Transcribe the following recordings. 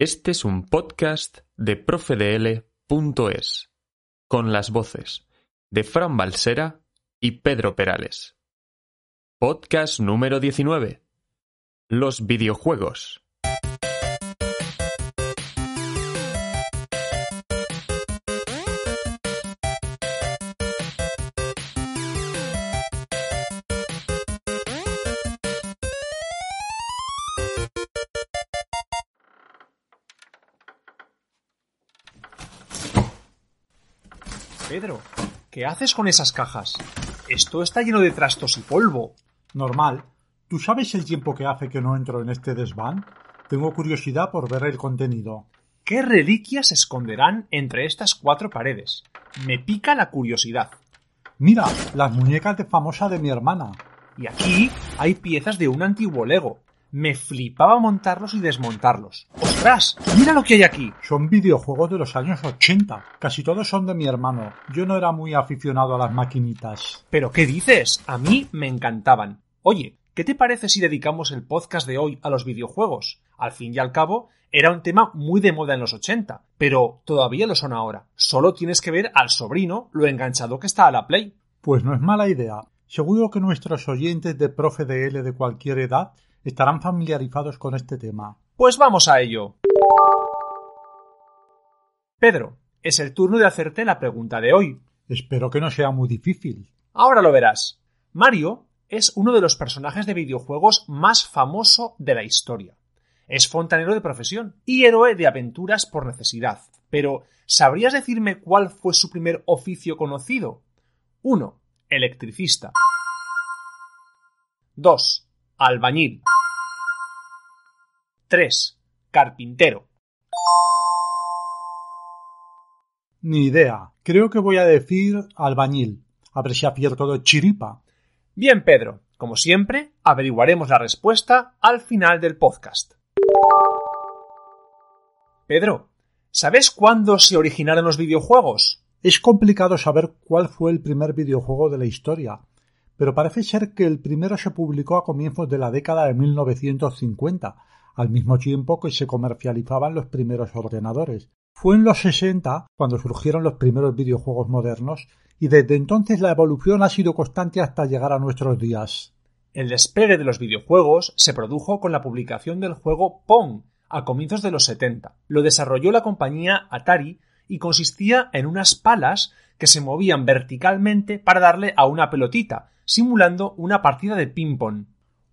Este es un podcast de profedl.es, con las voces de Fran Balsera y Pedro Perales. Podcast número 19. Los videojuegos. Pedro, ¿qué haces con esas cajas? Esto está lleno de trastos y polvo. Normal. ¿Tú sabes el tiempo que hace que no entro en este desván? Tengo curiosidad por ver el contenido. ¿Qué reliquias esconderán entre estas cuatro paredes? Me pica la curiosidad. Mira, las muñecas de famosa de mi hermana. Y aquí hay piezas de un antiguo Lego. Me flipaba montarlos y desmontarlos. ¡Ostras! ¡Mira lo que hay aquí! Son videojuegos de los años 80. Casi todos son de mi hermano. Yo no era muy aficionado a las maquinitas. ¿Pero qué dices? A mí me encantaban. Oye, ¿qué te parece si dedicamos el podcast de hoy a los videojuegos? Al fin y al cabo, era un tema muy de moda en los 80, pero todavía lo son ahora. Solo tienes que ver al sobrino lo enganchado que está a la Play. Pues no es mala idea. Seguro que nuestros oyentes de profe de L de cualquier edad estarán familiarizados con este tema. Pues vamos a ello. Pedro, es el turno de hacerte la pregunta de hoy. Espero que no sea muy difícil. Ahora lo verás. Mario es uno de los personajes de videojuegos más famoso de la historia. Es fontanero de profesión y héroe de aventuras por necesidad. Pero, ¿sabrías decirme cuál fue su primer oficio conocido? 1. Electricista. 2. Albañil. 3. Carpintero. Ni idea. Creo que voy a decir albañil. A ver si acierto de chiripa. Bien, Pedro. Como siempre, averiguaremos la respuesta al final del podcast. Pedro, ¿sabes cuándo se originaron los videojuegos? Es complicado saber cuál fue el primer videojuego de la historia, pero parece ser que el primero se publicó a comienzos de la década de 1950, al mismo tiempo que se comercializaban los primeros ordenadores. Fue en los 60 cuando surgieron los primeros videojuegos modernos y desde entonces la evolución ha sido constante hasta llegar a nuestros días. El despegue de los videojuegos se produjo con la publicación del juego Pong a comienzos de los 70. Lo desarrolló la compañía Atari y consistía en unas palas que se movían verticalmente para darle a una pelotita, simulando una partida de ping-pong.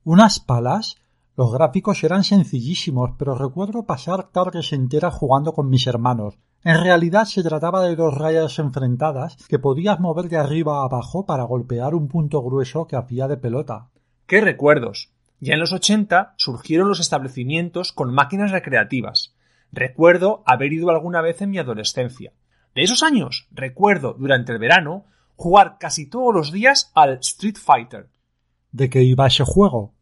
¿Unas palas? Los gráficos eran sencillísimos, pero recuerdo pasar tardes enteras jugando con mis hermanos. En realidad se trataba de dos rayas enfrentadas que podías mover de arriba a abajo para golpear un punto grueso que hacía de pelota. ¡Qué recuerdos! Ya en los 80 surgieron los establecimientos con máquinas recreativas. Recuerdo haber ido alguna vez en mi adolescencia. De esos años, recuerdo durante el verano jugar casi todos los días al Street Fighter. ¿De qué iba ese juego?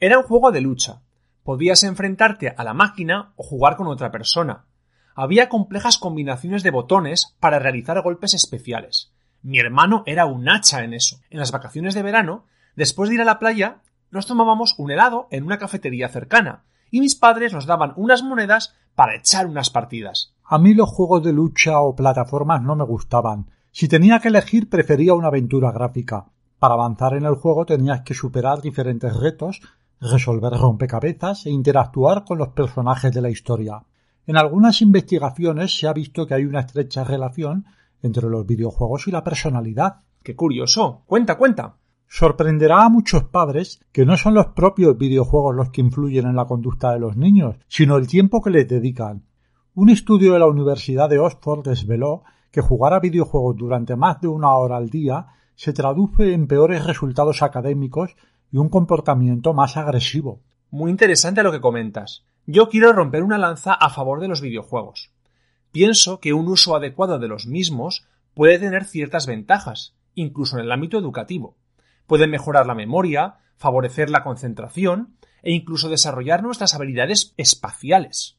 Era un juego de lucha. Podías enfrentarte a la máquina o jugar con otra persona. Había complejas combinaciones de botones para realizar golpes especiales. Mi hermano era un hacha en eso. En las vacaciones de verano, después de ir a la playa, nos tomábamos un helado en una cafetería cercana, y mis padres nos daban unas monedas para echar unas partidas. A mí los juegos de lucha o plataformas no me gustaban. Si tenía que elegir prefería una aventura gráfica. Para avanzar en el juego tenías que superar diferentes retos, resolver rompecabezas e interactuar con los personajes de la historia. En algunas investigaciones se ha visto que hay una estrecha relación entre los videojuegos y la personalidad. ¡Qué curioso! Cuenta, cuenta. Sorprenderá a muchos padres que no son los propios videojuegos los que influyen en la conducta de los niños, sino el tiempo que les dedican. Un estudio de la Universidad de Oxford desveló que jugar a videojuegos durante más de una hora al día se traduce en peores resultados académicos y un comportamiento más agresivo. Muy interesante lo que comentas. yo quiero romper una lanza a favor de los videojuegos. Pienso que un uso adecuado de los mismos puede tener ciertas ventajas, incluso en el ámbito educativo. Puede mejorar la memoria, favorecer la concentración e incluso desarrollar nuestras habilidades espaciales.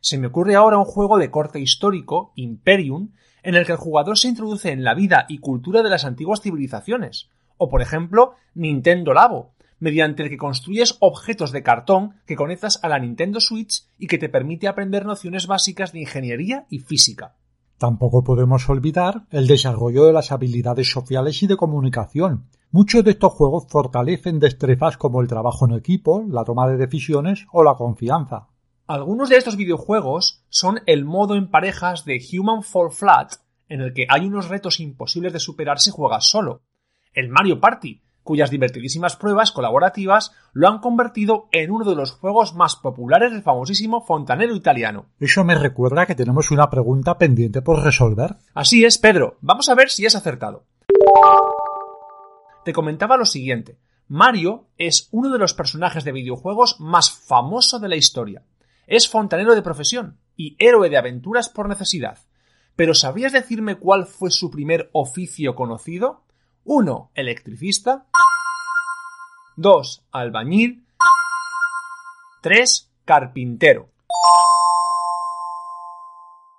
Se me ocurre ahora un juego de corte histórico, Imperium, en el que el jugador se introduce en la vida y cultura de las antiguas civilizaciones, o por ejemplo Nintendo Labo, mediante el que construyes objetos de cartón que conectas a la Nintendo Switch y que te permite aprender nociones básicas de ingeniería y física. Tampoco podemos olvidar el desarrollo de las habilidades sociales y de comunicación. Muchos de estos juegos fortalecen destrezas como el trabajo en equipo, la toma de decisiones o la confianza. Algunos de estos videojuegos son el modo en parejas de Human Fall Flat, en el que hay unos retos imposibles de superar si juegas solo. El Mario Party, cuyas divertidísimas pruebas colaborativas lo han convertido en uno de los juegos más populares del famosísimo fontanero italiano. Eso me recuerda que tenemos una pregunta pendiente por resolver. Así es, Pedro. Vamos a ver si es acertado. Te comentaba lo siguiente. Mario es uno de los personajes de videojuegos más famoso de la historia. Es fontanero de profesión y héroe de aventuras por necesidad. Pero ¿sabrías decirme cuál fue su primer oficio conocido? 1. Electricista. 2. Albañil. 3. Carpintero.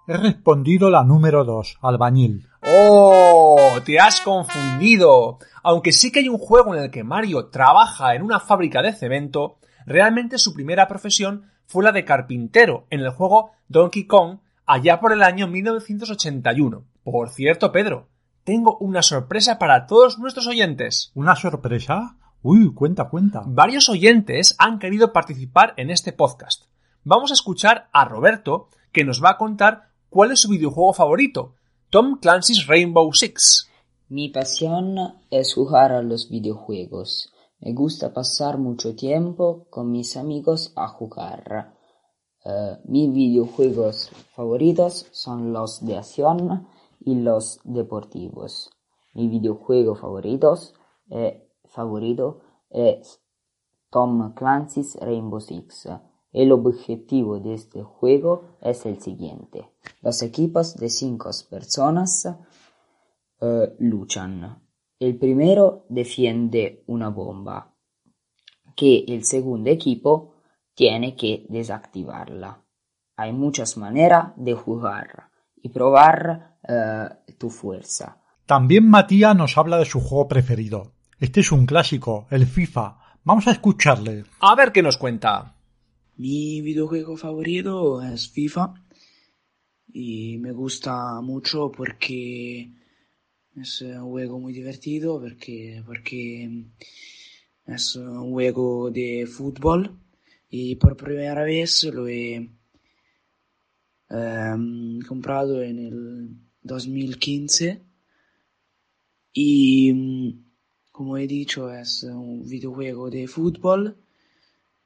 He respondido la número 2, albañil. ¡Oh! Te has confundido. Aunque sí que hay un juego en el que Mario trabaja en una fábrica de cemento, realmente su primera profesión fue la de carpintero en el juego Donkey Kong allá por el año 1981. Por cierto, Pedro, tengo una sorpresa para todos nuestros oyentes. ¿Una sorpresa? Uy, cuenta, cuenta. Varios oyentes han querido participar en este podcast. Vamos a escuchar a Roberto, que nos va a contar cuál es su videojuego favorito, Tom Clancy's Rainbow Six. Mi pasión es jugar a los videojuegos. Me gusta pasar mucho tiempo con mis amigos a jugar. Uh, mis videojuegos favoritos son los de acción y los deportivos. Mi videojuego favoritos, eh, favorito es Tom Clancy's Rainbow Six. El objetivo de este juego es el siguiente. Los equipos de cinco personas uh, luchan. El primero defiende una bomba que el segundo equipo tiene que desactivarla. Hay muchas maneras de jugar y probar uh, tu fuerza. También Matías nos habla de su juego preferido. Este es un clásico, el FIFA. Vamos a escucharle. A ver qué nos cuenta. Mi videojuego favorito es FIFA y me gusta mucho porque es un juego muy divertido, porque, porque es un juego de fútbol y por primera vez lo he um, comprado en el 2015 y como he dicho es un videojuego de fútbol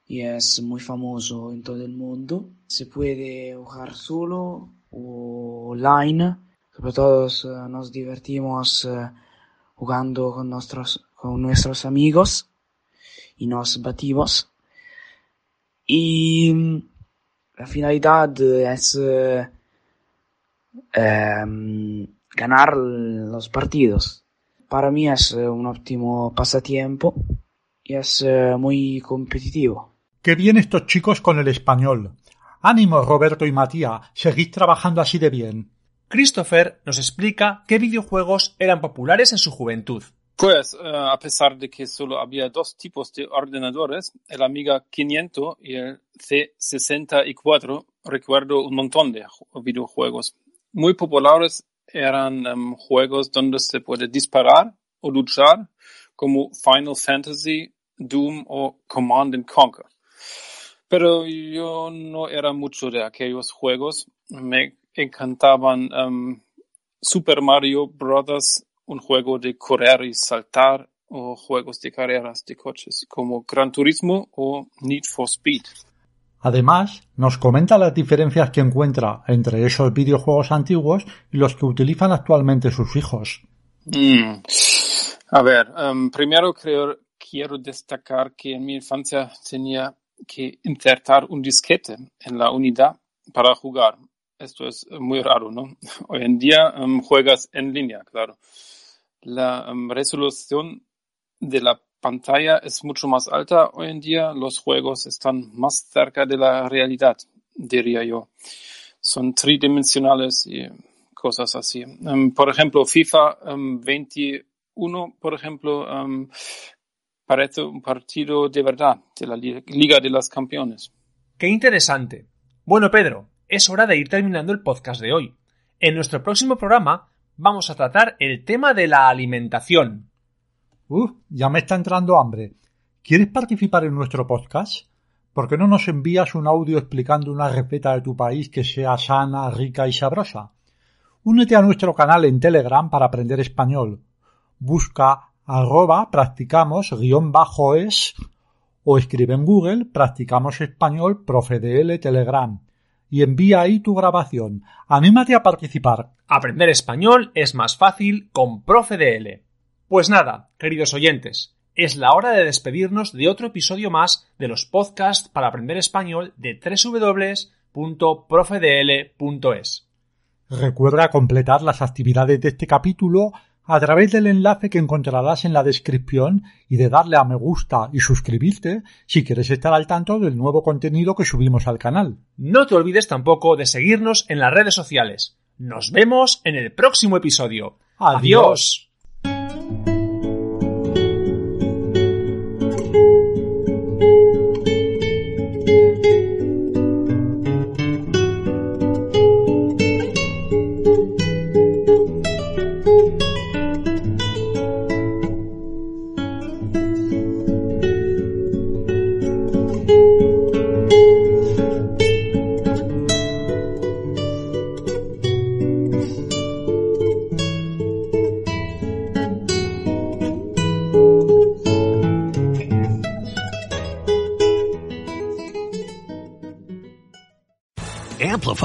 y es muy famoso en todo el mundo. Se puede jugar solo o online. Sobre todo nos divertimos jugando con nuestros, con nuestros amigos y nos batimos. Y la finalidad es eh, ganar los partidos. Para mí es un óptimo pasatiempo y es muy competitivo. Qué bien estos chicos con el español. Ánimo, Roberto y Matías, seguid trabajando así de bien. Christopher nos explica qué videojuegos eran populares en su juventud. Pues, uh, a pesar de que solo había dos tipos de ordenadores, el Amiga 500 y el C64, recuerdo un montón de videojuegos. Muy populares eran um, juegos donde se puede disparar o luchar, como Final Fantasy, Doom o Command Conquer. Pero yo no era mucho de aquellos juegos. Me encantaban um, Super Mario Bros., un juego de correr y saltar, o juegos de carreras de coches como Gran Turismo o Need for Speed. Además, nos comenta las diferencias que encuentra entre esos videojuegos antiguos y los que utilizan actualmente sus hijos. Mm. A ver, um, primero creo, quiero destacar que en mi infancia tenía que insertar un disquete en la unidad para jugar. Esto es muy raro, ¿no? Hoy en día um, juegas en línea, claro. La um, resolución de la pantalla es mucho más alta hoy en día. Los juegos están más cerca de la realidad, diría yo. Son tridimensionales y cosas así. Um, por ejemplo, FIFA 21, por ejemplo, parece un partido de verdad de la Liga de las Campeones. Qué interesante. Bueno, Pedro, es hora de ir terminando el podcast de hoy. En nuestro próximo programa vamos a tratar el tema de la alimentación. Uf, ya me está entrando hambre. ¿Quieres participar en nuestro podcast? ¿Por qué no nos envías un audio explicando una receta de tu país que sea sana, rica y sabrosa? Únete a nuestro canal en Telegram para aprender español. Busca arroba practicamos guion bajo es o escribe en Google practicamos español profe de Telegram y envía ahí tu grabación. Anímate a participar. Aprender español es más fácil con profe de Pues nada, queridos oyentes, es la hora de despedirnos de otro episodio más de los podcasts para aprender español de www.profedl.es. Recuerda completar las actividades de este capítulo a través del enlace que encontrarás en la descripción y de darle a me gusta y suscribirte si quieres estar al tanto del nuevo contenido que subimos al canal. No te olvides tampoco de seguirnos en las redes sociales. Nos vemos en el próximo episodio. Adiós.